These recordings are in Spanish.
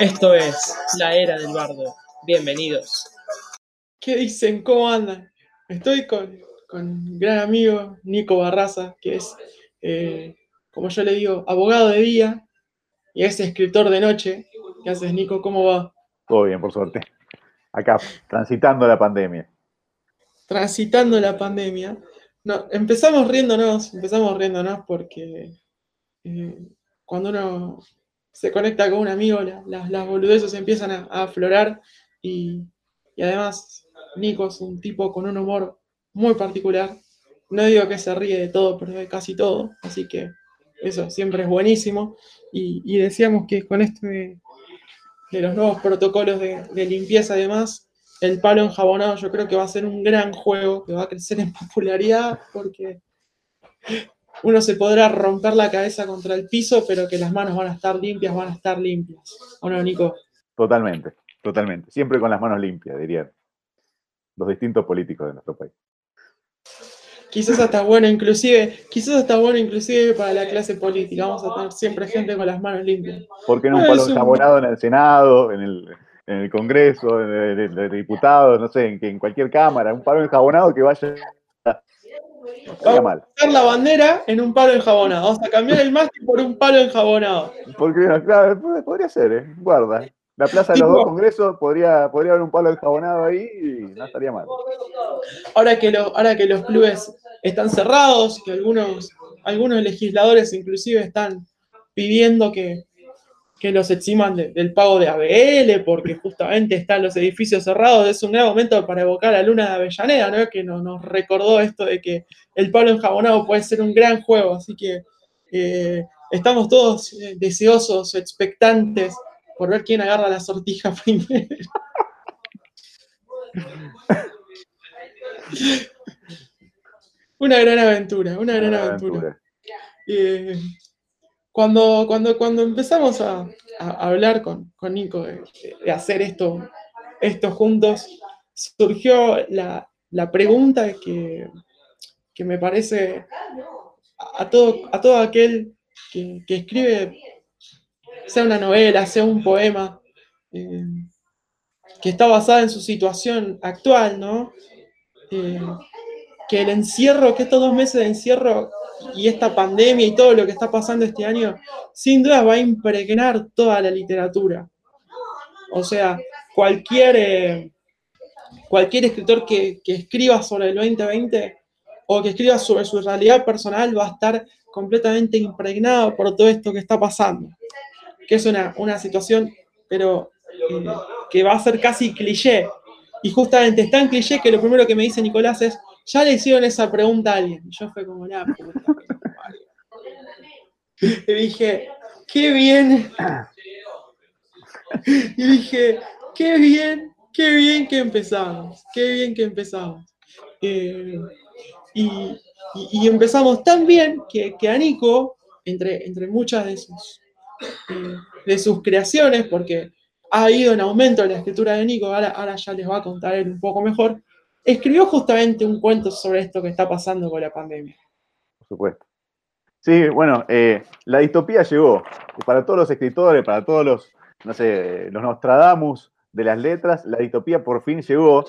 Esto es La Era del Bardo. Bienvenidos. ¿Qué dicen? ¿Cómo andan? Estoy con, con mi gran amigo Nico Barraza, que es, eh, como yo le digo, abogado de día y es escritor de noche. ¿Qué haces, Nico? ¿Cómo va? Todo bien, por suerte. Acá, transitando la pandemia. Transitando la pandemia. No, empezamos riéndonos, empezamos riéndonos porque eh, cuando uno se conecta con un amigo, la- la- las boludeces empiezan a, aflorar y, y además Nico es un tipo con un humor muy particular. No digo que se ríe de todo, pero de casi todo, así que eso siempre es buenísimo. Y, y decíamos que con esto de, de los nuevos protocolos de, de limpieza además, el palo enjabonado yo creo que va a ser un gran juego, que va a crecer en popularidad porque uno se podrá romper la cabeza contra el piso, pero que las manos van a estar limpias, van a estar limpias. ¿O no, Nico? Totalmente, totalmente. Siempre con las manos limpias, dirían los distintos políticos de nuestro país. Quizás hasta bueno, inclusive, quizás hasta bueno, inclusive para la clase política. Vamos a tener siempre gente con las manos limpias. ¿Por qué no un palo enjabonado en el Senado, en el, en el Congreso, en el, en el diputado, no sé, en, en cualquier cámara? Un palo enjabonado que vaya. La bandera en un palo enjabonado. Vamos a cambiar el mástil por un palo enjabonado. Porque, claro, pod- podría ser, ¿eh? Guarda. La plaza de los Tipo- dos congresos podría, podría haber un palo enjabonado ahí y no estaría mal. Ahora que, lo- ahora que los clubes están cerrados, que algunos, algunos legisladores inclusive están pidiendo que, que los eximan de- del pago de ABL, porque justamente están los edificios cerrados, es un gran momento para evocar a Luna de Avellaneda, ¿no? que nos, nos recordó esto de que el palo enjabonado puede ser un gran juego, así que eh, estamos todos eh, deseosos, expectantes por ver quién agarra la sortija primero. Una gran aventura, una gran aventura. Eh, cuando, cuando, cuando empezamos a, hablar con, con Nico de, hacer esto, esto juntos, surgió la, la pregunta que, que me parece a, a todo, a todo aquel que, que escribe, sea una novela, sea un poema, eh, que está basada en su situación actual, ¿no? Eh, que el encierro, que estos dos meses de encierro y esta pandemia y todo lo que está pasando este año, sin duda va a impregnar toda la literatura. O sea, cualquier, eh, cualquier escritor que, que escriba sobre el 2020 o que escriba sobre su realidad personal va a estar completamente impregnado por todo esto que está pasando. Que es una, una situación, pero eh, que va a ser casi cliché. Y justamente es tan cliché que lo primero que me dice Nicolás es, ya le hicieron esa pregunta a alguien. Yo fue como, la puta que me parió". Y dije, qué bien. Y dije, qué bien, qué bien que empezamos, qué bien que empezamos. Eh, y, y- y empezamos tan bien que, que a Nico, entre, entre muchas de sus, eh, de sus creaciones, porque ha ido en aumento la escritura de Nico, ahora, ahora ya les va a contar él un poco mejor, escribió justamente un cuento sobre esto que está pasando con la pandemia. por supuesto. Sí, bueno, eh, la distopía llegó. Para todos los escritores, para todos los, no sé, los Nostradamus de las letras, la distopía por fin llegó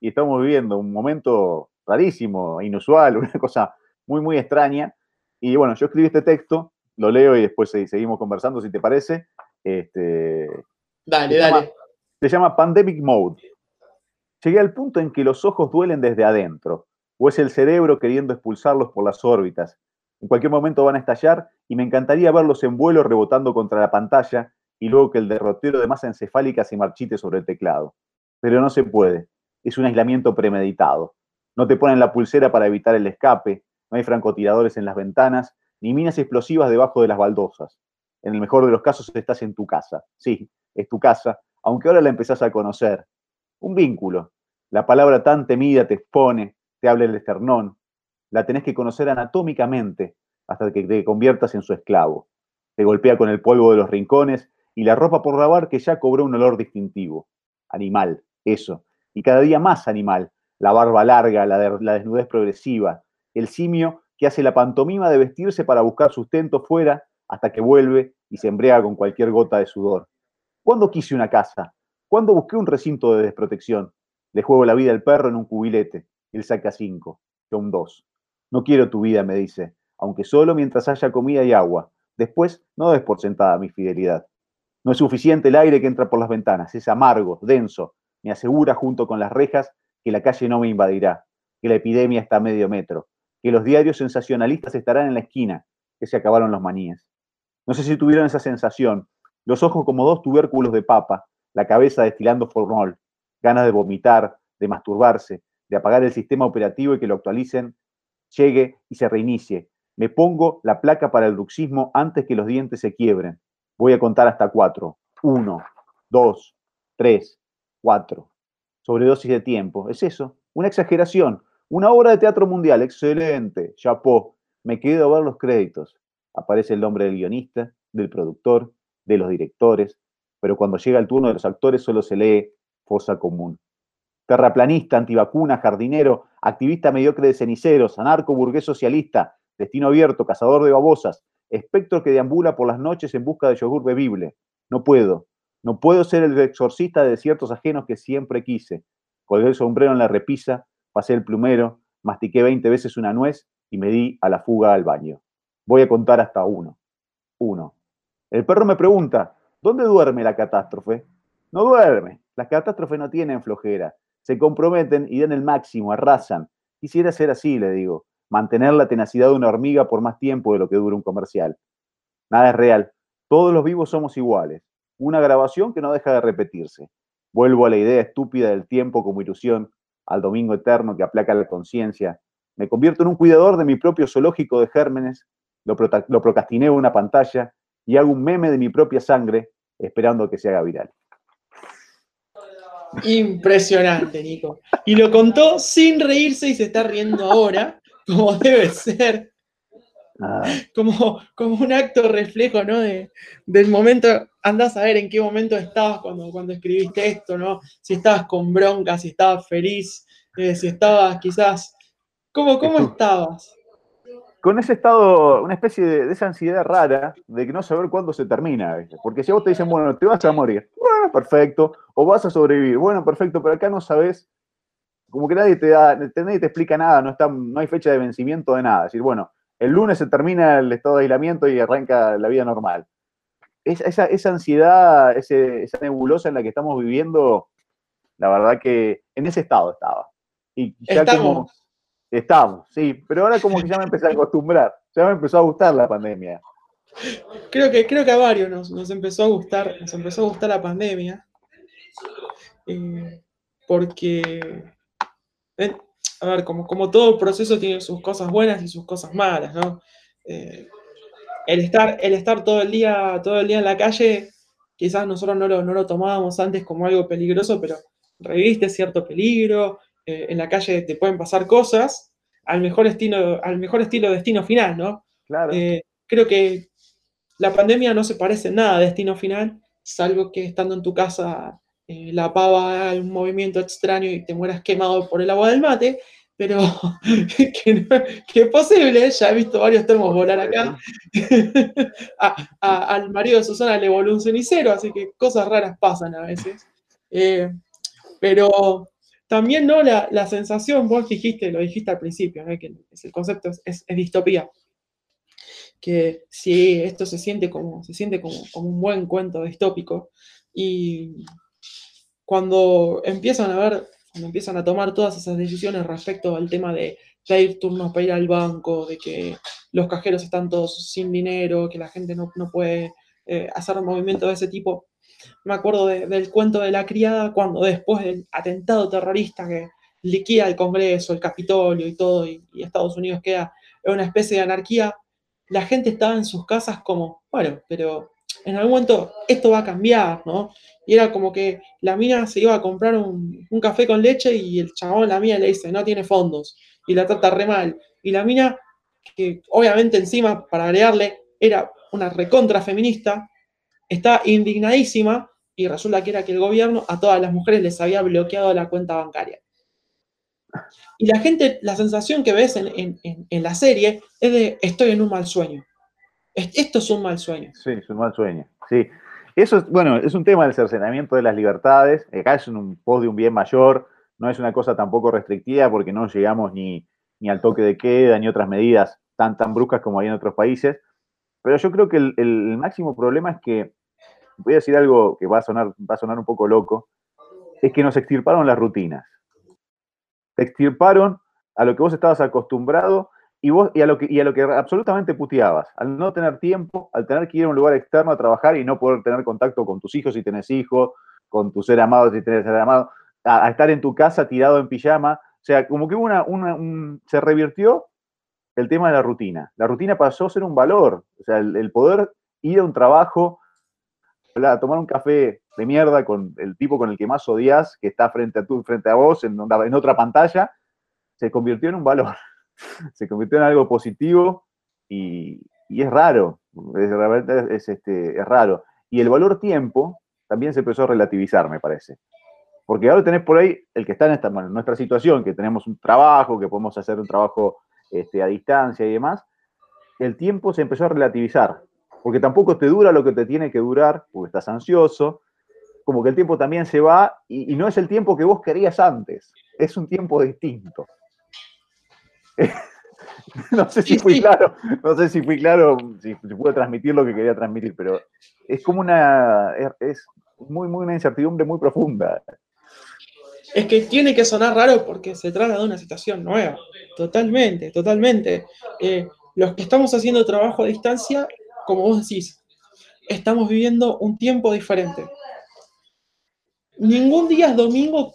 y estamos viviendo un momento rarísimo, inusual, una cosa muy, muy extraña. Y bueno, yo escribí este texto, lo leo y después se- seguimos conversando, si te parece. Este, Dale, Se llama- dale. se llama Pandemic Mode. Llegué al punto en que los ojos duelen desde adentro, o es el cerebro queriendo expulsarlos por las órbitas. En cualquier momento van a estallar y me encantaría verlos en vuelo rebotando contra la pantalla y luego que el derrotero de masa encefálica se marchite sobre el teclado. Pero no se puede. Es un aislamiento premeditado. No te ponen la pulsera para evitar el escape, no hay francotiradores en las ventanas, ni minas explosivas debajo de las baldosas. En el mejor de los casos estás en tu casa. Sí, es tu casa, aunque ahora la empezás a conocer. Un vínculo. La palabra tan temida te expone, te habla el esternón. La tenés que conocer anatómicamente hasta que te conviertas en su esclavo. Te golpea con el polvo de los rincones y la ropa por lavar que ya cobró un olor distintivo. Animal, eso. Y cada día más animal. La barba larga, la, la desnudez progresiva. El simio que hace la pantomima de vestirse para buscar sustento fuera hasta que vuelve y se embriaga con cualquier gota de sudor. ¿Cuándo quise una casa? ¿Cuándo busqué un recinto de desprotección? Le juego la vida al perro en un cubilete. Él saca cinco, yo un dos. No quiero tu vida, me dice, aunque solo mientras haya comida y agua. Después, no des por sentada mi fidelidad. No es suficiente el aire que entra por las ventanas, es amargo, denso. Me asegura junto con las rejas que la calle no me invadirá, que la epidemia está a medio metro, que los diarios sensacionalistas estarán en la esquina, que se acabaron los maníes. No sé si tuvieron esa sensación, los ojos como dos tubérculos de papa, la cabeza destilando formol, ganas de vomitar, de masturbarse, de apagar el sistema operativo y que lo actualicen llegue y se reinicie. Me pongo la placa para el bruxismo antes que los dientes se quiebren. Voy a contar hasta cuatro. Uno, dos, tres, cuatro. Sobredosis de tiempo. Es eso, una exageración. Una obra de teatro mundial. Excelente. Chapeau. Me quedo a ver los créditos. Aparece el nombre del guionista, del productor, de los directores, pero cuando llega el turno de los actores solo se lee fosa común terraplanista, antivacuna, jardinero, activista mediocre de ceniceros, anarco burgués socialista, destino abierto, cazador de babosas, espectro que deambula por las noches en busca de yogur bebible. No puedo, no puedo ser el exorcista de desiertos ajenos que siempre quise. Colgué el sombrero en la repisa, pasé el plumero, mastiqué 20 veces una nuez y me di a la fuga al baño. Voy a contar hasta uno. Uno. El perro me pregunta, ¿dónde duerme la catástrofe? No duerme. Las catástrofes no tienen flojera se comprometen y dan el máximo, arrasan. Quisiera ser así, le digo, mantener la tenacidad de una hormiga por más tiempo de lo que dura un comercial. Nada es real, todos los vivos somos iguales. Una grabación que no deja de repetirse. Vuelvo a la idea estúpida del tiempo como ilusión, al domingo eterno que aplaca la conciencia. Me convierto en un cuidador de mi propio zoológico de gérmenes, lo, lo procrastiné en una pantalla y hago un meme de mi propia sangre esperando que se haga viral. Impresionante, Nico. Y lo contó sin reírse y se está riendo ahora, como debe ser. Ah. Como, como un acto reflejo, ¿no? De, del momento, andás a ver en qué momento estabas cuando, cuando escribiste esto, ¿no? Si estabas con bronca, si estabas feliz, eh, si estabas quizás... ¿Cómo, cómo estabas? Con ese estado, una especie de, esa ansiedad rara de que no saber cuándo se termina. Porque si vos te dicen, bueno, te vas a morir, bueno, perfecto, o vas a sobrevivir, bueno, perfecto, pero acá no sabes, como que nadie te da, nadie te explica nada, no, está, no hay fecha de vencimiento de nada. Es decir, bueno, el lunes se termina el estado de aislamiento y arranca la vida normal. esa, esa, ansiedad, esa nebulosa en la que estamos viviendo, la verdad que en ese estado estaba. Y ya como Estamos, sí, pero ahora como que ya me empecé a acostumbrar, ya me empezó a gustar la pandemia. Creo que, creo que a varios nos, empezó a gustar, nos empezó a gustar la pandemia. Eh, porque, eh, a ver, como, como todo proceso tiene sus cosas buenas y sus cosas malas, ¿no? Eh, el, estar, el estar todo el día, todo el día en la calle, quizás nosotros no lo, no lo tomábamos antes como algo peligroso, pero reviste cierto peligro, eh, en la calle te pueden pasar cosas al mejor estilo, al mejor estilo destino final, ¿no? Claro. Eh, creo que la pandemia no se parece en nada a destino final, salvo que estando en tu casa eh, la pava haga un movimiento extraño y te mueras quemado por el agua del mate, pero que, es posible, ya he visto varios termos volar acá. al marido de Susana le voló un cenicero, así que cosas raras pasan a veces. pero también no la, sensación, vos dijiste, lo dijiste al principio, que el concepto es, distopía. Que sí, esto se siente como, se siente como, un buen cuento distópico. Y cuando empiezan a ver, cuando empiezan a tomar todas esas decisiones respecto al tema de pedir turnos para ir al banco, de que los cajeros están todos sin dinero, que la gente no, puede eh, hacer movimientos de ese tipo, me acuerdo del cuento de la criada cuando después del atentado terrorista que liquida el Congreso, el Capitolio y todo, y, Estados Unidos queda en una especie de anarquía, la gente estaba en sus casas como, bueno, pero en algún momento esto va a cambiar, ¿no? Y era como que la mina se iba a comprar un, café con leche y el chabón, la mía, le dice, no tiene fondos, y la trata re mal. Y la mina, que obviamente encima, para agregarle, era una recontra feminista, está indignadísima y resulta que era que el gobierno a todas las mujeres les había bloqueado la cuenta bancaria. Y la gente, la sensación que ves en, la serie es de estoy en un mal sueño. Esto es un mal sueño. Sí, es un mal sueño. Sí. eso es, bueno, es un tema del cercenamiento de las libertades. Acá es un pos de un bien mayor, no es una cosa tampoco restrictiva porque no llegamos ni, ni al toque de queda ni otras medidas tan, tan bruscas como hay en otros países. Pero yo creo que el, máximo problema es que, voy a decir algo que va a sonar, va a sonar un poco loco, es que nos extirparon las rutinas. Te extirparon a lo que vos estabas acostumbrado y, vos, y, a lo que, y a lo que absolutamente puteabas, al no tener tiempo, al tener que ir a un lugar externo a trabajar y no poder tener contacto con tus hijos si tenés hijos, con tu ser amado si tenés ser amado, a, estar en tu casa tirado en pijama. O sea, como que una, una se revirtió el tema de la rutina. La rutina pasó a ser un valor. O sea, el, poder ir a un trabajo, a tomar un café de mierda con el tipo con el que más odias, que está frente a tú, frente a vos, en, en otra pantalla, se convirtió en un valor. se convirtió en algo positivo y, es raro, es, este, es raro. Y el valor tiempo también se empezó a relativizar, me parece. Porque ahora tenés por ahí el que está en, esta, nuestra situación, que tenemos un trabajo, que podemos hacer un trabajo este, a distancia y demás, el tiempo se empezó a relativizar. Porque tampoco te dura lo que te tiene que durar, porque estás ansioso, como que el tiempo también se va y, y no es el tiempo que vos querías antes, es un tiempo distinto. no sé si fui claro, no sé si fui claro, si, pude transmitir lo que quería transmitir, pero es como una, es, muy, muy una incertidumbre muy profunda. Es que tiene que sonar raro porque se trata de una situación nueva, totalmente, totalmente. Eh, los que estamos haciendo trabajo a distancia, como vos decís, estamos viviendo un tiempo diferente. Ningún día es domingo,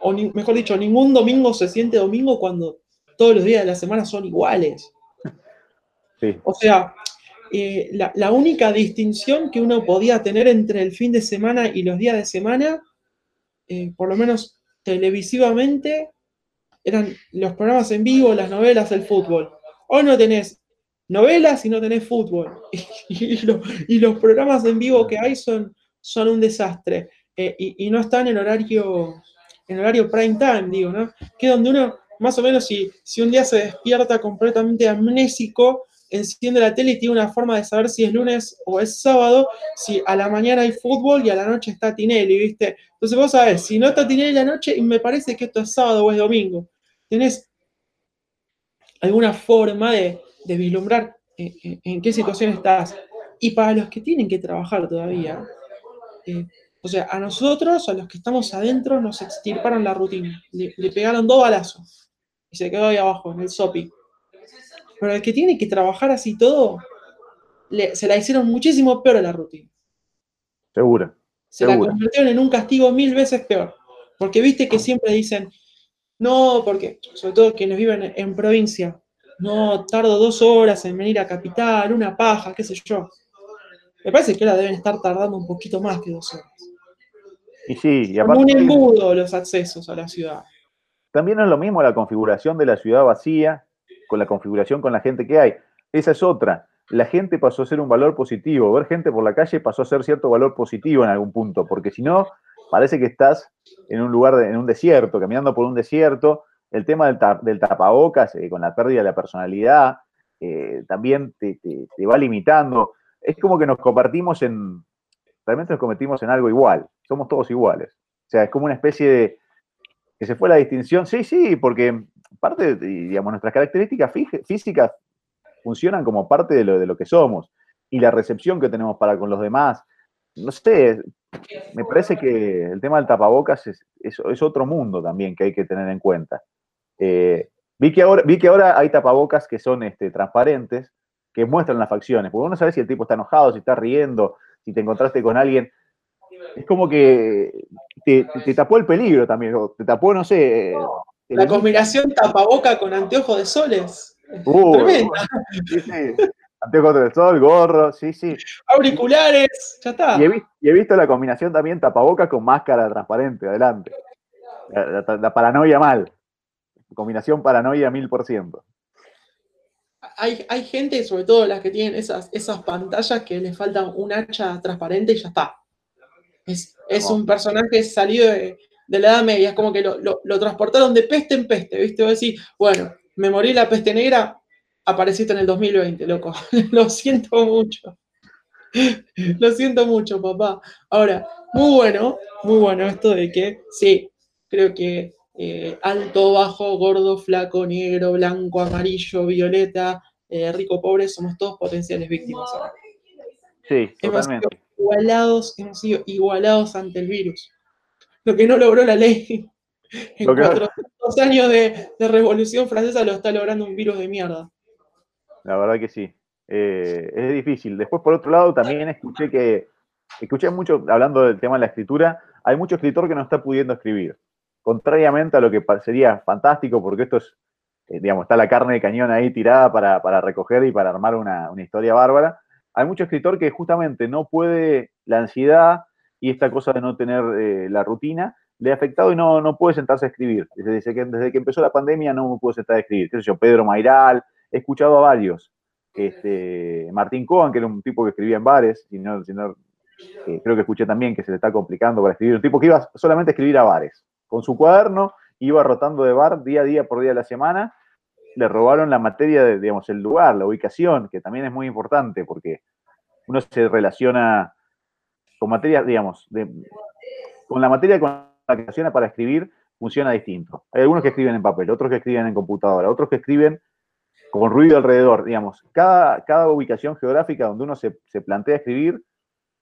o mejor dicho, ningún domingo se siente domingo cuando todos los días de la semana son iguales. O sea, eh, la, única distinción que uno podía tener entre el fin de semana y los días de semana, eh, por lo menos televisivamente, eran los programas en vivo, las novelas, el fútbol. Hoy no tenés novelas y no tenés fútbol. Y, los programas en vivo que hay son, son un desastre. Eh, y, no están en horario, en horario prime time, digo, ¿no? Que donde uno más o menos si, si un día se despierta completamente amnésico, enciende la tele y tiene una forma de saber si es lunes o es sábado, si a la mañana hay fútbol y a la noche está Tinelli, ¿viste? Entonces vos sabés, si no está Tinelli la noche, y me parece que esto es sábado o es domingo. ¿Tenés alguna forma de, vislumbrar en, qué situación estás? Y para los que tienen que trabajar todavía, eh, o sea, a nosotros, a los que estamos adentro, nos extirparon la rutina. le pegaron dos balazos y se quedó ahí abajo, en el SOPI. Pero el que tiene que trabajar así todo, se la hicieron muchísimo peor a la rutina. Seguro. Se la convirtieron en un castigo mil veces peor. Porque viste que siempre dicen, no, porque, sobre todo quienes viven en provincia, no, tardo dos horas en venir a capital, una paja, qué sé yo. Me parece que ahora deben estar tardando un poquito más que dos horas. Y sí, y aparte. Como un embudo los accesos a la ciudad. También es lo mismo la configuración de la ciudad vacía con la configuración con la gente que hay. Esa es otra. La gente pasó a ser un valor positivo. Ver gente por la calle pasó a ser cierto valor positivo en algún punto, porque si no, parece que estás en un lugar, en un desierto, caminando por un desierto. El tema del, tapabocas, eh, con la pérdida de la personalidad, eh, también te, va limitando. Es como que nos compartimos en, realmente nos convertimos en algo igual. Somos todos iguales. O sea, es como una especie de, que se fue la distinción. Sí, sí, porque parte, digamos, nuestras características físicas funcionan como parte de lo, de lo que somos. Y la recepción que tenemos para con los demás, no sé, me parece que el tema del tapabocas es, es, otro mundo también que hay que tener en cuenta. Eh, vi, que ahora, vi que ahora hay tapabocas que son este, transparentes, que muestran las facciones, porque uno sabe si el tipo está enojado, si está riendo, si te encontraste con alguien es como que te, tapó el peligro también, te tapó, no sé. La combinación tapaboca con anteojos de soles. Uh, tremenda. Sí, sí. Anteojos de sol, gorro, sí, sí. Auriculares, ya está. Y he, visto la combinación también tapaboca con máscara transparente, adelante. La, paranoia mal. Combinación paranoia mil por ciento. Hay, hay, gente, sobre todo las que tienen esas, esas pantallas, que les faltan un hacha transparente y ya está. Es, un personaje salido de, la Edad Media, es como que lo, transportaron de peste en peste, ¿viste? Vos decís, bueno, me morí la peste negra, apareciste en el 2020, loco. lo siento mucho. Lo siento mucho, papá. Ahora, muy bueno, muy bueno esto de que sí, creo que eh, alto, bajo, gordo, flaco, negro, blanco, amarillo, violeta, eh, rico, pobre, somos todos potenciales víctimas ahora. Sí, Hemos sido totalmente. igualados, hemos sido igualados ante el virus. Lo que no logró la ley en no- 400 años de, de revolución francesa lo está logrando un virus de mierda. La verdad que sí. Eh, es difícil. Después, por otro lado, también escuché que, escuché mucho, hablando del tema de la escritura, hay mucho escritor que no está pudiendo escribir. Contrariamente a lo que sería fantástico, porque esto es, eh, digamos, está la carne de cañón ahí tirada para, para recoger y para armar una, una historia bárbara. Hay mucho escritor que justamente no puede, la ansiedad y esta cosa de no tener eh, la rutina, le ha afectado y no, no puede sentarse a escribir. Desde, que, desde que empezó la pandemia no me puedo sentar a escribir. ¿Qué sé yo? Pedro Mairal, he escuchado a varios. Este, Martín Cohen, que era un tipo que escribía en bares, si no- si no, eh, creo que escuché también que se le está complicando para escribir. Un tipo que iba solamente a escribir a bares. Con su cuaderno iba rotando de bar día a día por día de la semana. Le robaron la materia, de, digamos, el lugar, la ubicación, que también es muy importante porque uno se relaciona con materia, digamos, de- con la materia con la que relaciona para escribir funciona distinto. Hay algunos que escriben en papel, otros que escriben en computadora, otros que escriben con ruido alrededor, digamos. Cada, cada ubicación geográfica donde uno se, se plantea escribir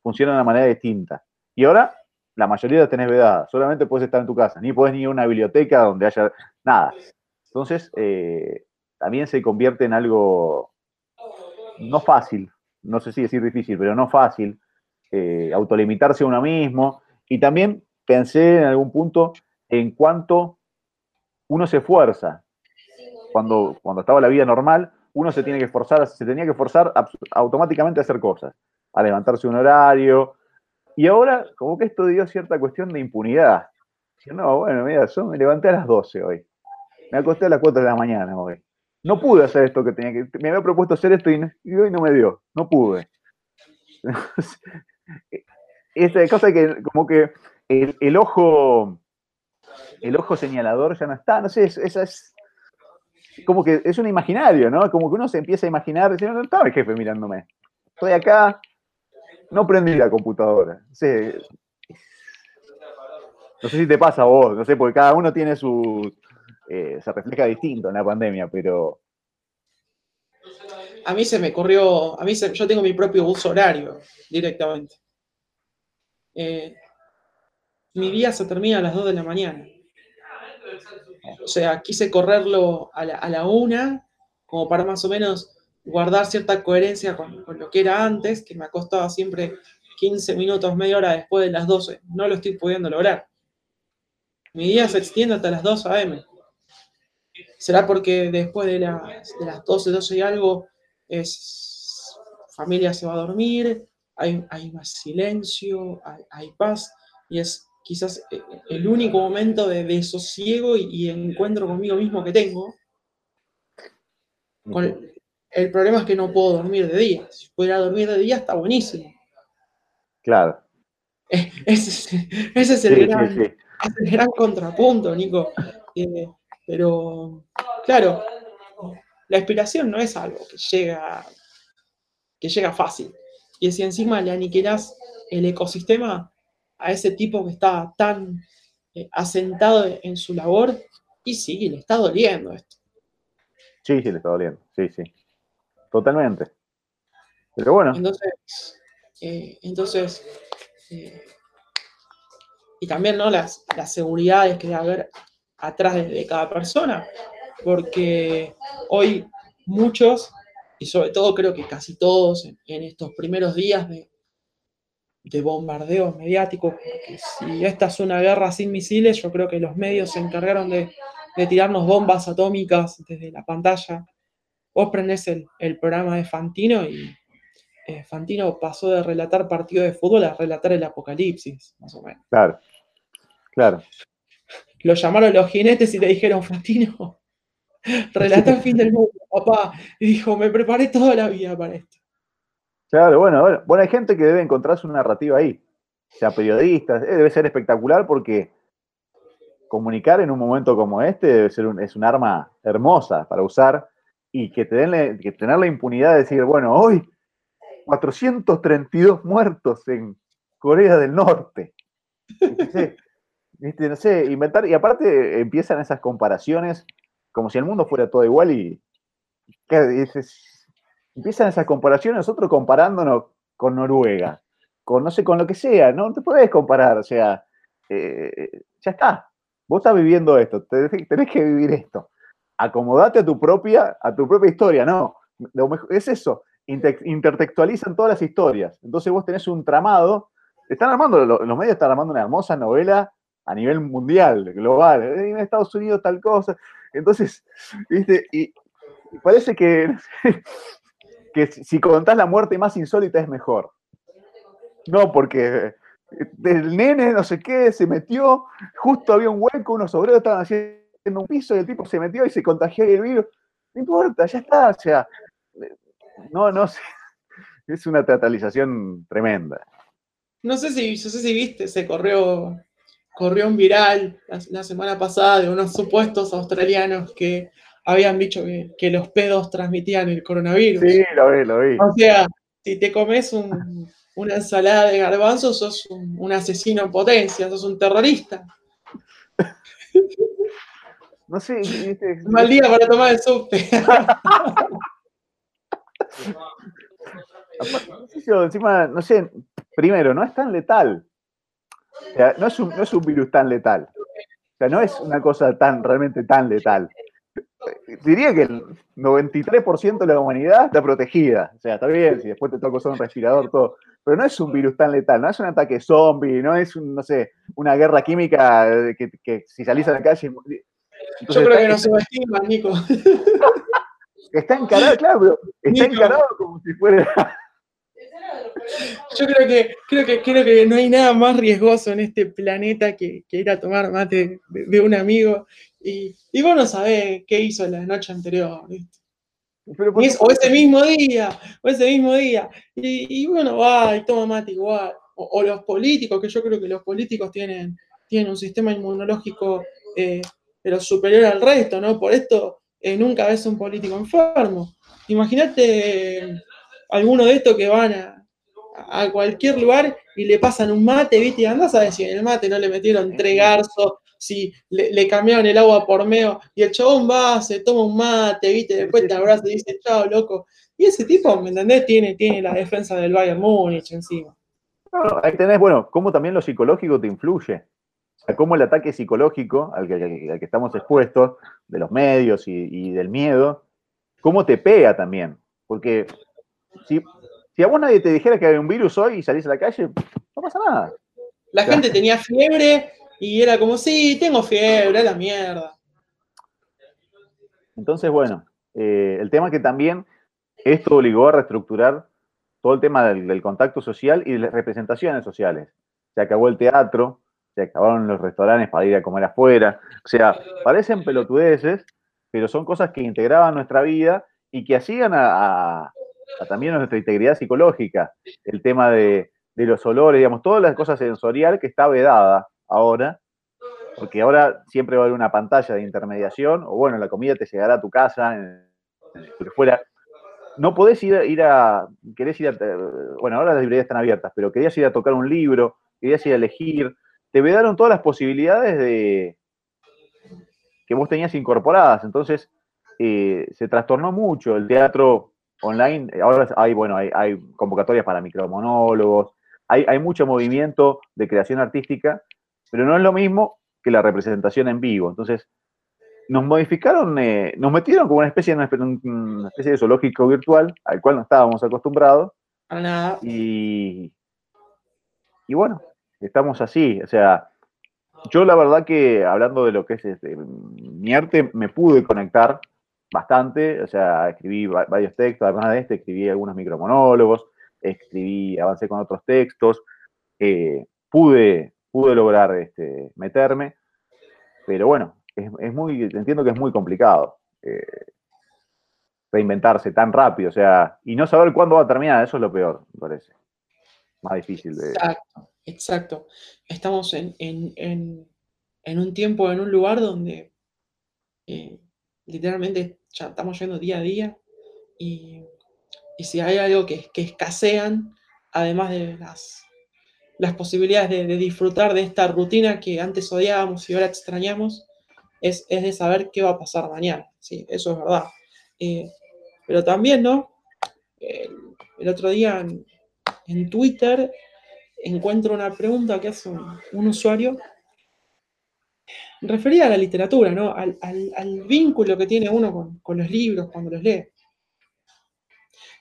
funciona de una manera distinta. Y ahora, la mayoría la tenés vedada, solamente puedes estar en tu casa, ni puedes ni ir a una biblioteca donde haya nada. Entonces, eh, también se convierte en algo no fácil, no sé si decir difícil, pero no fácil, eh, autolimitarse a uno mismo. Y también pensé en algún punto en cuánto uno se esfuerza. Cuando, cuando estaba la vida normal, uno se tiene que esforzar, se tenía que esforzar automáticamente a hacer cosas, a levantarse un horario. Y ahora, como que esto dio cierta cuestión de impunidad. No, bueno, mira, yo me levanté a las 12 hoy. Me acosté a las 4 de la mañana. No pude hacer esto que tenía que. Me había propuesto hacer esto y, y hoy no me dio. No pude. Esta cosa que, como que el, ojo. El ojo señalador ya no está. No sé, es- esa es. Como que es un imaginario, ¿no? Como que uno se empieza a imaginar, diciendo, no estaba el jefe mirándome. Estoy acá, no prendí la computadora. No sé, no sé si te pasa a vos, no sé, porque cada uno tiene su. eh, se refleja distinto en la pandemia, pero. A mí se me corrió, a mí se- yo tengo mi propio uso horario directamente. Eh, mi día se termina a las 2 de la mañana. O sea, quise correrlo a la, una, como para más o menos guardar cierta coherencia con, con lo que era antes, que me acostaba siempre 15 minutos, media hora después de las 12. No lo estoy pudiendo lograr. Mi día se extiende hasta las 2 a.m. ¿Será porque después de las, de las 12, 12 y algo, es familia se va a dormir, hay, hay más silencio, hay, hay paz, y es quizás eh, el único momento de desosiego y, y encuentro conmigo mismo que tengo. Con- el problema es que no puedo dormir de día. Si pudiera dormir de día está buenísimo. Claro. Ese es, ese es el, Sí, gran, sí, sí. el gran contrapunto, Nico. Eh, pero, claro, la inspiración no es algo que llega, que llega fácil. Y si encima le aniquilas el ecosistema a ese tipo que está tan eh, asentado en su labor, y sí, le está doliendo esto. Sí, sí, le está doliendo. Sí, sí. Totalmente. Pero bueno, Entonces, eh, entonces eh, y también ¿no? las, las seguridades que debe haber atrás de, de cada persona, porque hoy muchos, y sobre todo creo que casi todos en, en estos primeros días de, de bombardeo mediático, porque si esta es una guerra sin misiles, yo creo que los medios se encargaron de, de tirarnos bombas atómicas desde la pantalla. Vos prendés el, el programa de Fantino y eh, Fantino pasó de relatar partidos de fútbol a relatar el apocalipsis, más o menos. claro. Claro. Lo llamaron los jinetes y le dijeron, Fantino, relata el fin del mundo, papá. Y dijo, me preparé toda la vida para esto. Claro, bueno, bueno, hay gente que debe encontrar su narrativa ahí. O sea, periodistas, eh, debe ser espectacular porque comunicar en un momento como este debe ser un, es un arma hermosa para usar y que, te den que tener la impunidad de decir, bueno, hoy 432 muertos en Corea del Norte. ¿Viste? No sé, inventar, y aparte empiezan esas comparaciones como si el mundo fuera todo igual y empiezan esas comparaciones, nosotros comparándonos con Noruega, con no sé, con lo que sea, no te podés comparar, o sea, eh, ya está, vos estás viviendo esto, tenés que vivir esto, acomodate a tu propia, a tu propia historia, no, es eso, intertextualizan todas las historias, entonces vos tenés un tramado, están armando, los medios están armando una hermosa novela a nivel mundial, global, en Estados Unidos tal cosa, entonces, viste, y parece que, que si contás la muerte más insólita es mejor. No, porque el nene, no sé qué, se metió, justo había un hueco, unos obreros estaban haciendo un piso y el tipo se metió y se contagió el virus. No importa, ya está, o sea, no, no sé. Es una teatralización tremenda. No sé si, no sé si viste, se corrió, corrió un viral la, semana pasada de unos supuestos australianos que habían dicho que, los pedos transmitían el coronavirus. Sí, lo vi, lo vi. O sea, si te comes una ensalada de garbanzos, sos un, asesino en potencia, sos un terrorista. No sé. Un mal día para tomar el subte. encima, no sé, primero, no es tan letal. O sea, no es, un, no es un virus tan letal. O sea, no es una cosa tan, realmente tan letal diría que el 93% de la humanidad está protegida. O sea, está bien, si después te toca usar un respirador, todo. Pero no es un virus tan letal, no es un ataque zombie, no es, no sé, una guerra química que, si salís a la calle. Yo creo que no se subestima, Nico. Está encarado, claro, pero está encarado como si fuera. Yo creo que, creo que, creo que no hay nada más riesgoso en este planeta que, ir a tomar mate de, un amigo y, y, vos no sabés qué hizo la noche anterior, o ese mismo día, o ese mismo día. Y, bueno, va y toma mate igual. O, los políticos, que yo creo que los políticos tienen, tienen un sistema inmunológico eh, pero superior al resto, ¿no? Por esto eh, nunca ves un político enfermo. Imagínate alguno de estos que van a, a cualquier lugar y le pasan un mate, ¿viste? Y andás a decir, en el mate no le metieron tres garzos, si le, cambiaron el agua por medio, y el chabón va, se toma un mate, ¿viste? Después te abraza y dice, chao, loco. Y ese tipo, ¿me entendés? Tiene, tiene la defensa del Bayern Múnich encima. ahí tenés, bueno, cómo también lo psicológico te influye. O sea, cómo el ataque psicológico al que, estamos expuestos, de los medios y, y del miedo, cómo te pega también. Porque si, si a vos nadie te dijera que hay un virus hoy y salís a la calle, no pasa nada. La gente tenía fiebre y era como, sí, tengo fiebre, la mierda. Entonces, bueno, eh, el tema que también esto obligó a reestructurar todo el tema del, contacto social y de las representaciones sociales. Se acabó el teatro, se acabaron los restaurantes para ir a comer afuera. O sea, parecen pelotudeces, pero son cosas que integraban nuestra vida y que hacían a, también nuestra integridad psicológica, el tema de, los olores, digamos, todas las cosas sensorial que está vedada ahora, porque ahora siempre va a haber una pantalla de intermediación, o bueno, la comida te llegará a tu casa, fuera. No podés ir, ir a, querés ir a, bueno, ahora las librerías están abiertas, pero querías ir a tocar un libro, querías ir a elegir, te vedaron todas las posibilidades de que vos tenías incorporadas, entonces eh, se trastornó mucho, el teatro online, eh, ahora hay, bueno, hay, convocatorias para micromonólogos, hay, hay mucho movimiento de creación artística, pero no es lo mismo que la representación en vivo. Entonces, nos modificaron, eh, nos metieron como una especie, de, una especie de zoológico virtual al cual no estábamos acostumbrados. Y, y bueno, estamos así. O sea, yo la verdad que hablando de lo que es este, mi arte, me pude conectar bastante, o sea, escribí varios textos, además de este, escribí algunos micromonólogos, escribí, avancé con otros textos, eh, pude, pude lograr este, meterme, pero bueno, es, muy, entiendo que es muy complicado eh, reinventarse tan rápido, o sea, y no saber cuándo va a terminar, eso es lo peor, me parece. Más difícil de... Exacto, exacto. Estamos en, en, un tiempo, en un lugar donde eh, literalmente ya estamos yendo día a día y y si hay algo que, que escasean, además de las, las posibilidades de, disfrutar de esta rutina que antes odiábamos y ahora extrañamos, es, es de saber qué va a pasar mañana. Sí, eso es verdad. Eh, pero también, ¿no? El, otro día en, Twitter encuentro una pregunta que hace un usuario referida a la literatura, ¿no? Al, vínculo que tiene uno con, los libros cuando los lee.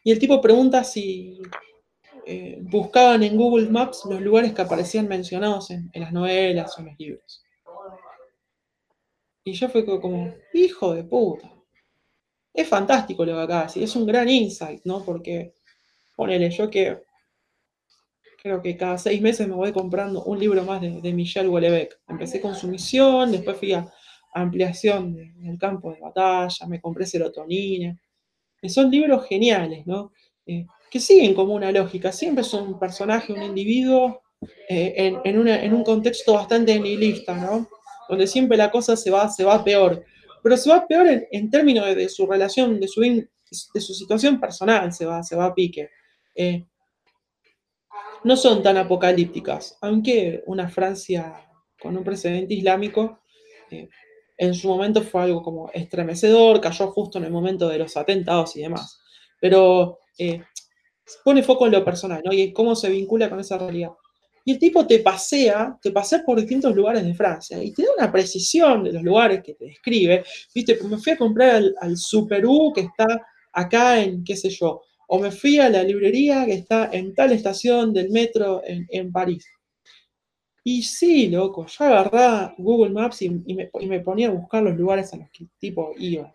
Y el tipo pregunta si eh, buscaban en Google Maps los lugares que aparecían mencionados en, las novelas o en los libros. Y yo fue como, hijo de puta. Es fantástico lo que acá es un gran insight, ¿no? Porque, ponele, yo que creo que cada seis meses me voy comprando un libro más de, de Michel Houellebecq. Empecé con su misión, después fui a ampliación de, del campo de batalla, me compré serotonina. Que son libros geniales, ¿no? Eh, que siguen como una lógica. Siempre son un personaje, un individuo, eh, en, en, una, en, un contexto bastante nihilista, ¿no? Donde siempre la cosa se va, se va peor. Pero se va peor en, en términos de, de, su relación, de su, de su situación personal, se va, se va a pique. Eh, no son tan apocalípticas, aunque una Francia con un precedente islámico eh, en su momento fue algo como estremecedor, cayó justo en el momento de los atentados y demás. Pero eh, pone foco en lo personal, ¿no? Y en cómo se vincula con esa realidad. Y el tipo te pasea, te pasea por distintos lugares de Francia y te da una precisión de los lugares que te describe. Viste, me fui a comprar al, al que está acá en, qué sé yo, o me fui a la librería que está en tal estación del metro en, en París. Y sí, loco, yo agarraba Google Maps y, me, y, me, ponía a buscar los lugares a los que el tipo iba.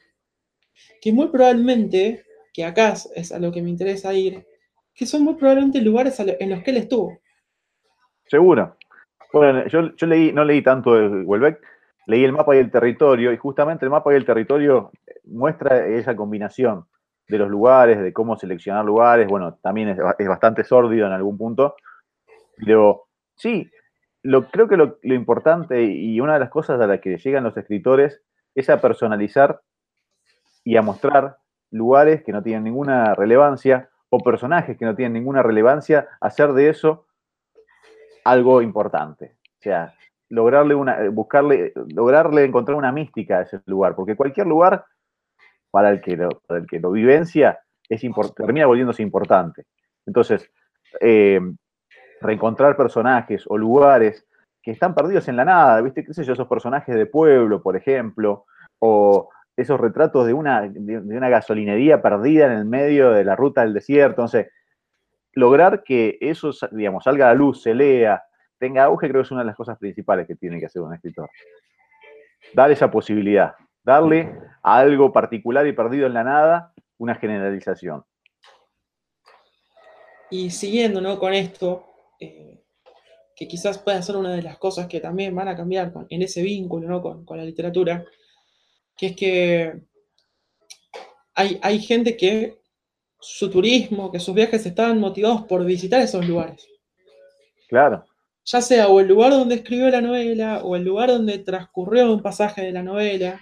Que muy probablemente, que acá es a lo que me interesa ir, que son muy probablemente lugares en los que él estuvo. Seguro. Bueno, yo, yo leí, no leí tanto de Welbeck, leí el mapa y el territorio, y justamente el mapa y el territorio muestra esa combinación de los lugares, de cómo seleccionar lugares, bueno, también es, bastante sórdido en algún punto, pero sí, lo, creo que lo, lo, importante y una de las cosas a las que llegan los escritores es a personalizar y a mostrar lugares que no tienen ninguna relevancia o personajes que no tienen ninguna relevancia, hacer de eso algo importante. O sea, lograrle una, buscarle, lograrle encontrar una mística a ese lugar, porque cualquier lugar para el que lo, para el que lo vivencia es termina volviéndose importante. Entonces, eh, reencontrar personajes o lugares que están perdidos en la nada, ¿viste? ¿Qué sé yo? Esos personajes de pueblo, por ejemplo, o esos retratos de una, de, una gasolinería perdida en el medio de la ruta del desierto. Entonces, lograr que eso, digamos, salga a la luz, se lea, tenga auge, creo que es una de las cosas principales que tiene que hacer un escritor. Dar esa posibilidad, darle a algo particular y perdido en la nada una generalización. Y siguiendo ¿no? con esto, eh, que quizás pueda ser una de las cosas que también van a cambiar con, en ese vínculo ¿no? con, con, la literatura, que es que hay, hay gente que su turismo, que sus viajes estaban motivados por visitar esos lugares. Claro. Ya sea o el lugar donde escribió la novela, o el lugar donde transcurrió un pasaje de la novela,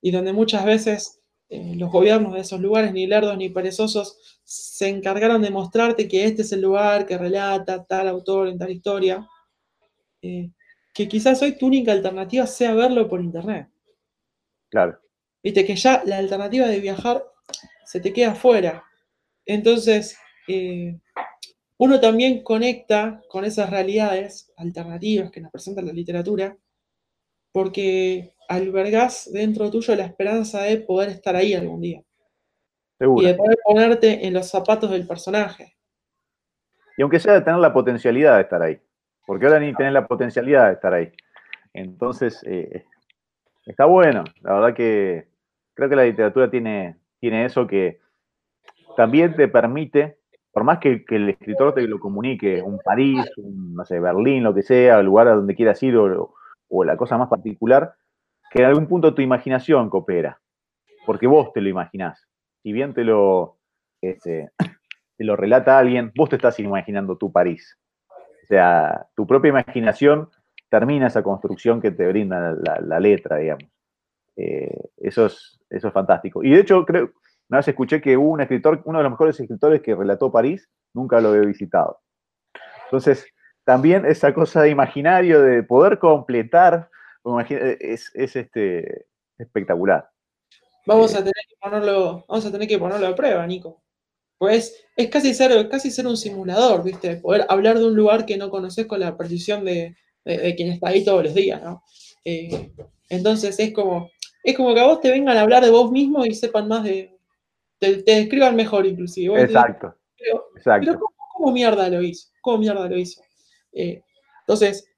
y donde muchas veces eh, los gobiernos de esos lugares, ni lerdos ni perezosos, se encargaron de mostrarte que este es el lugar que relata tal autor en tal historia, eh, que quizás hoy tu única alternativa sea verlo por internet. Claro. Viste que ya la alternativa de viajar se te queda fuera. Entonces, eh, uno también conecta con esas realidades alternativas que nos presenta la literatura, porque albergás dentro tuyo la esperanza de poder estar ahí algún día. Seguro. Y de poder ponerte en los zapatos del personaje. Y aunque sea de tener la potencialidad de estar ahí, porque ahora ni tenés la potencialidad de estar ahí. Entonces, eh, está bueno. La verdad que creo que la literatura tiene, tiene eso que también te permite, por más que, que, el escritor te lo comunique, un París, un, no sé, Berlín, lo que sea, el lugar a donde quieras ir o, o, la cosa más particular, que en algún punto tu imaginación coopera, porque vos te lo imaginás. Si bien te lo, este, te lo relata alguien, vos te estás imaginando tu París. O sea, tu propia imaginación termina esa construcción que te brinda la, letra, digamos. Eh, eso, es, eso es fantástico. Y de hecho, creo, Una vez escuché que un escritor, uno de los mejores escritores que relató París, nunca lo había visitado. Entonces, también esa cosa de imaginario, de poder completar, es, este, espectacular. Vamos, a tener que ponerlo, vamos a tener que ponerlo a prueba, Nico. Pues es casi ser, casi ser un simulador, ¿viste? Poder hablar de un lugar que no conoces con la precisión de, quien está ahí todos los días, ¿no? Eh, entonces es como, es como que a vos te vengan a hablar de vos mismo y sepan más de, te, describan mejor inclusive. Exacto. pero, exacto. ¿cómo, mierda lo hizo? ¿Cómo mierda lo hizo? Eh, entonces,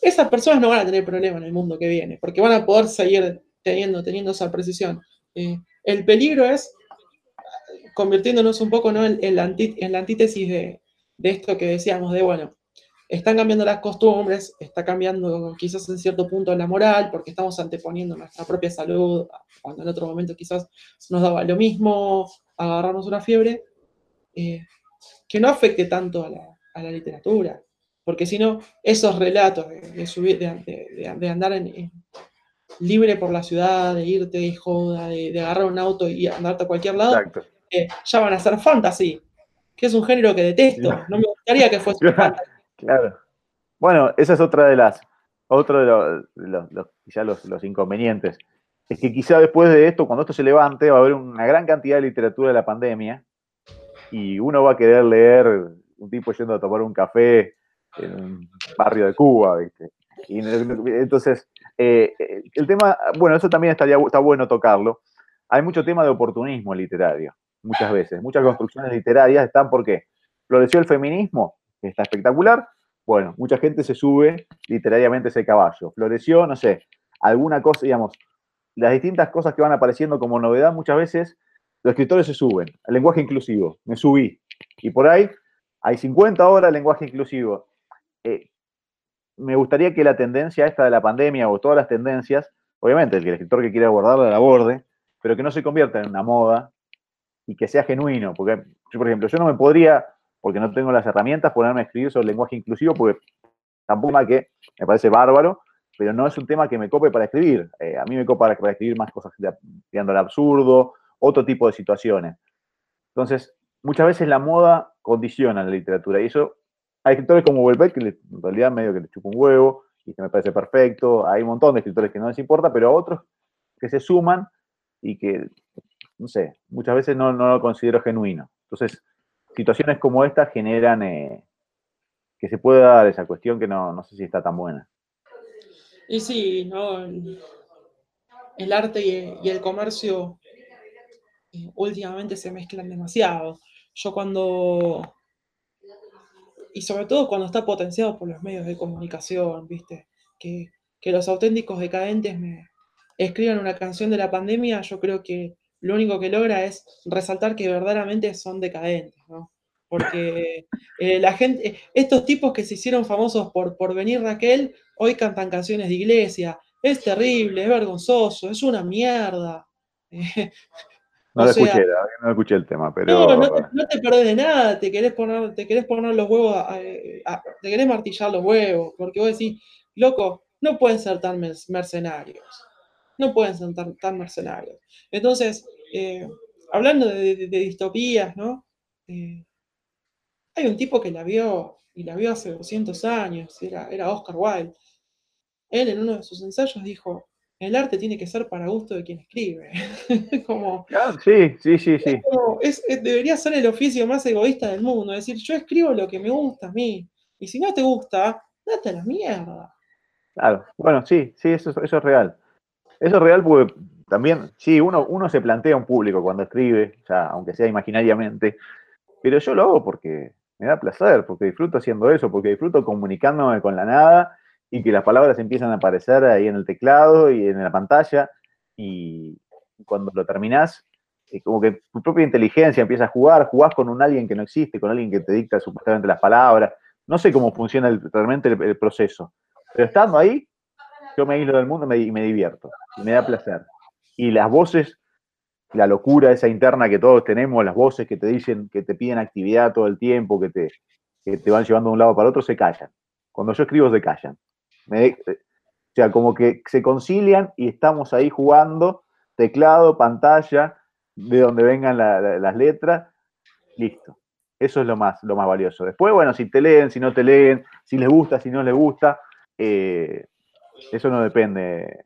esas personas no van a tener problema en el mundo que viene, porque van a poder seguir teniendo, teniendo esa precisión. Eh, el peligro es convirtiéndonos un poco ¿no? en, la antítesis de, esto que decíamos, de bueno, están cambiando las costumbres, está cambiando quizás en cierto punto la moral, porque estamos anteponiendo nuestra propia salud, cuando en otro momento quizás nos daba lo mismo agarrarnos una fiebre, eh, que no afecte tanto a la, literatura, porque si no, esos relatos de, subir, de, andar en, libre por la ciudad, de irte y joda, de, agarrar un auto y andarte a cualquier lado, ya van a ser fantasy, que es un género que detesto. No me gustaría que fuese fantasy. Claro. Bueno, esa es otra de las, otro de los, los, los, inconvenientes. Es que quizá después de esto, cuando esto se levante, va a haber una gran cantidad de literatura de la pandemia y uno va a querer leer un tipo yendo a tomar un café en un barrio de Cuba, ¿viste? Y entonces, eh, el tema, bueno, eso también estaría, está bueno tocarlo. Hay mucho tema de oportunismo literario muchas veces. Muchas construcciones literarias están porque floreció el feminismo, que está espectacular. Bueno, mucha gente se sube literariamente ese caballo. Floreció, no sé, alguna cosa, digamos, las distintas cosas que van apareciendo como novedad, muchas veces los escritores se suben. Lenguaje inclusivo, me subí. Y por ahí hay 50 horas de lenguaje inclusivo. Eh, me gustaría que la tendencia esta de la pandemia o todas las tendencias, obviamente el, escritor que quiere abordarla la aborde, pero que no se convierta en una moda, y que sea genuino. Porque, yo, por ejemplo, yo no me podría, porque no tengo las herramientas, ponerme a escribir sobre lenguaje inclusivo, porque tampoco que me parece bárbaro, pero no es un tema que me cope para escribir. Eh, a mí me copa para, escribir más cosas tirando al absurdo, otro tipo de situaciones. Entonces, muchas veces la moda condiciona la literatura y eso hay escritores como Welbeck que en realidad medio que le chupa un huevo y que me parece perfecto. Hay un montón de escritores que no les importa, pero otros que se suman y que no sé, muchas veces no, lo considero genuino. Entonces, situaciones como esta generan eh, que se pueda dar esa cuestión que no, sé si está tan buena. Y sí, ¿no? el arte y, el comercio eh, últimamente se mezclan demasiado. Yo cuando, y sobre todo cuando está potenciado por los medios de comunicación, ¿viste? Que, que los auténticos decadentes me escriban una canción de la pandemia, yo creo que lo único que logra es resaltar que verdaderamente son decadentes, ¿no? Porque eh, la gente, estos tipos que se hicieron famosos por, por venir Raquel, hoy cantan canciones de iglesia. Es terrible, es vergonzoso, es una mierda. no, escuché, no escuché el tema, pero. No, no te, perdés de nada, te querés poner, te querés poner los huevos, te querés martillar los huevos, porque vos decís, loco, no pueden ser tan mercenarios no pueden ser tan, mercenarios. Entonces, eh, hablando de, distopías, ¿no? Eh, hay un tipo que la vio y la vio hace 200 años, era, era Oscar Wilde. Él en uno de sus ensayos dijo, el arte tiene que ser para gusto de quien escribe. como, ah, sí, sí, sí, sí. debería ser el oficio más egoísta del mundo, es decir, yo escribo lo que me gusta a mí, y si no te gusta, date a la mierda. Claro, bueno, sí, sí, eso, eso es real. Eso es real porque también, sí, uno, uno se plantea un público cuando escribe, ya, aunque sea imaginariamente, pero yo lo hago porque me da placer, porque disfruto haciendo eso, porque disfruto comunicándome con la nada y que las palabras empiezan a aparecer ahí en el teclado y en la pantalla y cuando lo terminás, es como que tu propia inteligencia empieza a jugar, jugás con un alguien que no existe, con alguien que te dicta supuestamente las palabras, no sé cómo funciona realmente el proceso, pero estando ahí, yo me aíslo del mundo y me, divierto, y me da placer. Y las voces, la locura esa interna que todos tenemos, las voces que te dicen, que te piden actividad todo el tiempo, que te, te van llevando de un lado para otro, se callan. Cuando yo escribo, se callan. O sea, como que se concilian y estamos ahí jugando, teclado, pantalla, de donde vengan la- la- las letras, listo. Eso es lo más, lo más valioso. Después, bueno, si te leen, si no te leen, si les gusta, si no les gusta, eh, eso no depende,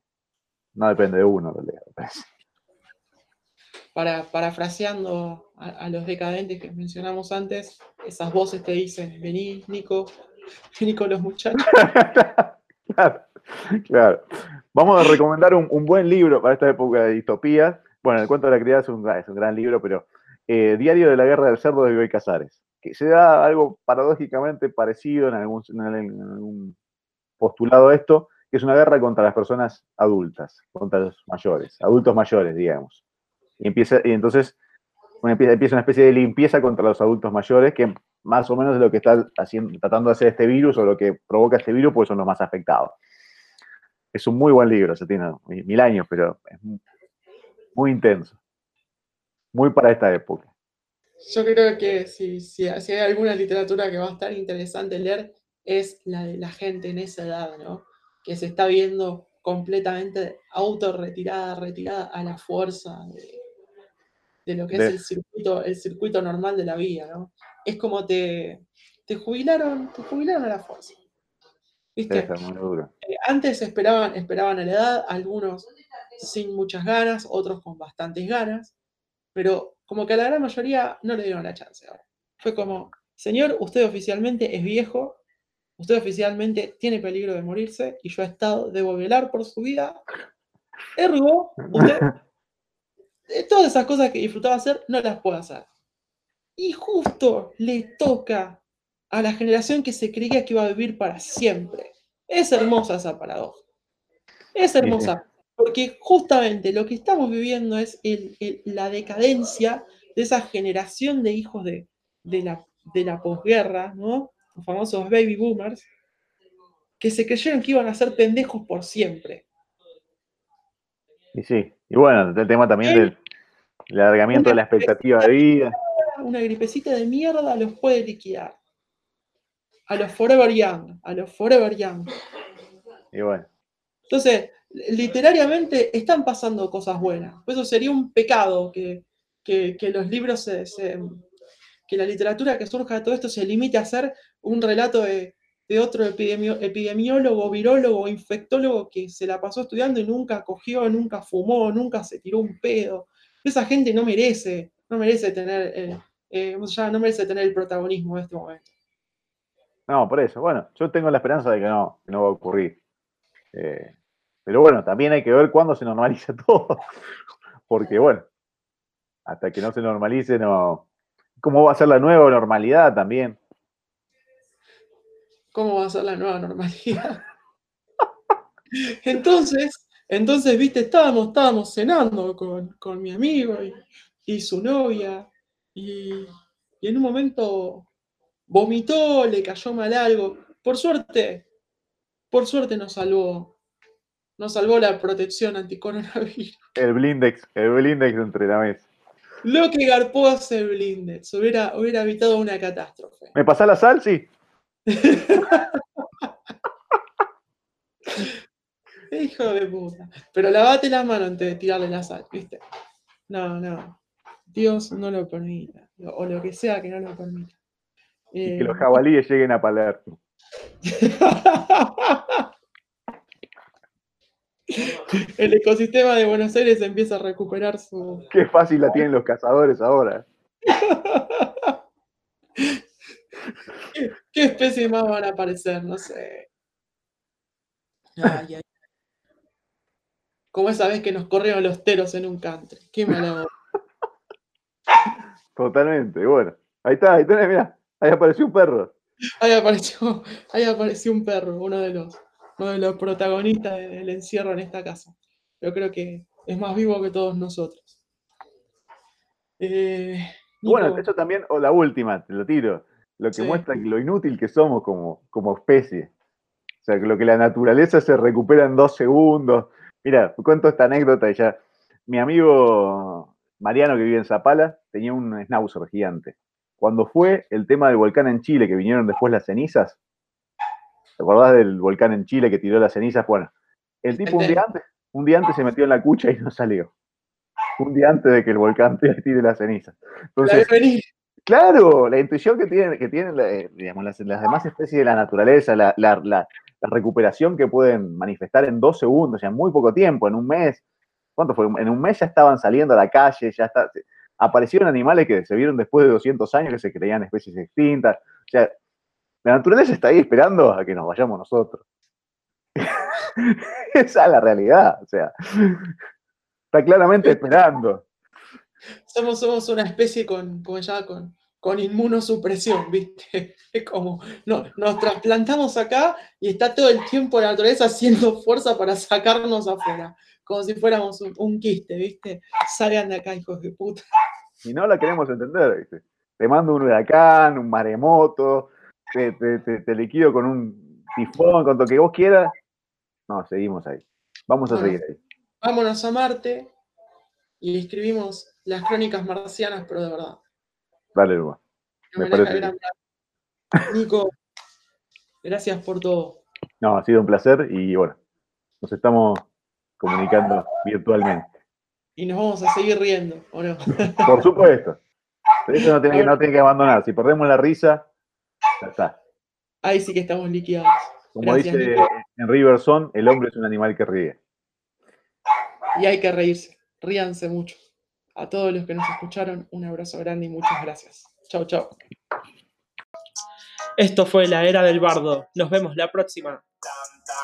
no depende de uno, me. Para, parafraseando a, a los decadentes que mencionamos antes, esas voces te dicen, vení, Nico, vení con los muchachos. claro, claro. Vamos a recomendar un, buen libro para esta época de distopías. Bueno, El cuento de la criada es un, gran libro, pero eh, Diario de la Guerra del Cerdo de Bioy Casares, que se da algo paradójicamente parecido en algún, postulado a esto, que es una guerra contra las personas adultas, contra los mayores, adultos mayores, digamos. Y, empieza, y entonces empieza una especie de limpieza contra los adultos mayores, que más o menos es lo que está haciendo, tratando de hacer este virus o lo que provoca este virus, pues son los más afectados. Es un muy buen libro, se tiene mil años, pero es muy, muy intenso. Muy para esta época. Yo creo que si, si, si hay alguna literatura que va a estar interesante leer, es la de la gente en esa edad, ¿no? Que se está viendo completamente autorretirada, retirada a la fuerza de, de lo que De- es el circuito, el circuito normal de la vida, ¿no? Es como te, te jubilaron, te jubilaron a la fuerza. ¿Viste? Eh, Antes esperaban, esperaban a la edad, algunos sin muchas ganas, otros con bastantes ganas, pero como que a la gran mayoría no le dieron la chance ahora. Fue como, señor, usted oficialmente es viejo, usted oficialmente tiene peligro de morirse y yo he estado, debo velar por su vida. Ergo, usted, eh, todas esas cosas que disfrutaba hacer, no las puede hacer. Y justo le toca a la generación que se creía que iba a vivir para siempre. Es hermosa esa paradoja. Es hermosa, porque justamente lo que estamos viviendo es el- el- la decadencia de esa generación de hijos de, de la, de la posguerra, ¿no? Los famosos baby boomers, que se creyeron que iban a ser pendejos por siempre. Y sí, y bueno, el tema también del el alargamiento de la expectativa de vida. Una gripecita de mierda los puede liquidar. A los Forever Young, a los Forever Young. Y bueno, Entonces, literariamente están pasando cosas buenas. Por eso sería un pecado que, que- que los libros, se, se- que la literatura que surja de todo esto se limite a ser un relato de, de otro epidemio- epidemiólogo, virólogo, infectólogo que se la pasó estudiando y nunca cogió, nunca fumó, nunca se tiró un pedo. Esa gente no merece, no merece tener, eh, eh, ¿cómo se llama? no merece tener el protagonismo en este momento. no, por eso. Bueno, yo tengo la esperanza de que no, que no va a ocurrir. Eh, pero bueno, también hay que ver cuándo se normaliza todo. Porque bueno, hasta que no se normalice, no. ¿Cómo va a ser la nueva normalidad también? ¿Cómo va a ser la nueva normalidad? Entonces, entonces, viste, estábamos, estábamos cenando con, con mi amigo y, y su novia, y, y en un momento vomitó, le cayó mal algo. Por suerte, por suerte nos salvó, nos salvó la protección anticoronavirus. El blindex, el blindex entre la mesa. Lo que garpó ese blindex, hubiera, hubiera evitado una catástrofe. ¿Me pasás la sal? Sí. Hijo de puta. Pero lavate las manos antes de tirarle la sal, ¿viste? No, no. Dios no lo permita. O lo que sea que no lo permita. Y que los Eh, jabalíes lleguen a Palermo. El ecosistema de Buenos Aires empieza a recuperar su. Qué fácil la tienen los cazadores ahora. ¿Qué, qué especies más van a aparecer? No sé. Ay, ay. Como esa vez que nos corrieron los teros en un country. Qué mala onda. Totalmente. Bueno, ahí está, ahí tenés, mirá. Ahí apareció un perro. Ahí apareció, ahí apareció un perro, uno de los, uno de los protagonistas de- del encierro en esta casa. Yo creo que es más vivo que todos nosotros. Eh, Bueno, Nico, eso también, o la última, te lo tiro. Lo que Sí. muestra lo inútil que somos como, como especie. O sea, que lo que la naturaleza se recupera en dos segundos. Mira, cuento esta anécdota y ya. Mi amigo Mariano, que vive en Zapala, tenía un schnauzer gigante. Cuando fue el tema del volcán en Chile, que vinieron después las cenizas, ¿te acordás del volcán en Chile que tiró las cenizas? Bueno, el tipo un El día antes, un día antes se metió en la cucha y no salió. un día antes de que el volcán tire la ceniza. La Entonces, claro, la intuición que tienen, que tienen la- digamos, las, las demás especies de la naturaleza, la, la- la- la recuperación que pueden manifestar en dos segundos, ya en muy poco tiempo, en un mes. ¿Cuánto fue? En un mes ya estaban saliendo a la calle, ya aparecieron animales que se vieron después de 200 años que se creían especies extintas. O sea, la naturaleza está ahí esperando a que nos vayamos nosotros. Esa es la realidad, o sea, está claramente esperando. Somos, somos una especie con, como ya, con, con inmunosupresión, ¿viste? Es como, no, nos trasplantamos acá y está todo el tiempo la naturaleza haciendo fuerza para sacarnos afuera, como si fuéramos un, un quiste, ¿viste? Salgan de acá, hijos de puta. Y no la queremos entender, ¿viste? Te mando un huracán, un maremoto, te, te, te- te liquido con un tifón, con lo que vos quieras. No, seguimos ahí. Vamos a Bueno. seguir ahí. Vámonos a Marte y escribimos las crónicas marcianas, pero de verdad. Dale, Luma. Me parece Gran. Nico, gracias por todo. No, ha sido un placer y bueno, nos estamos comunicando virtualmente. Y nos vamos a seguir riendo, ¿o no? Por supuesto. Pero eso no tiene, que, no tiene que abandonar. Si perdemos la risa, ya está. Ahí sí que estamos liquidados. Como Gracias, dice Nico. en Riverson, el hombre es un animal que ríe. Y hay que reírse. Ríanse mucho. A todos los que nos escucharon, un abrazo grande y muchas gracias. Chau, chau. Esto fue La Era del Bardo. Nos vemos la próxima.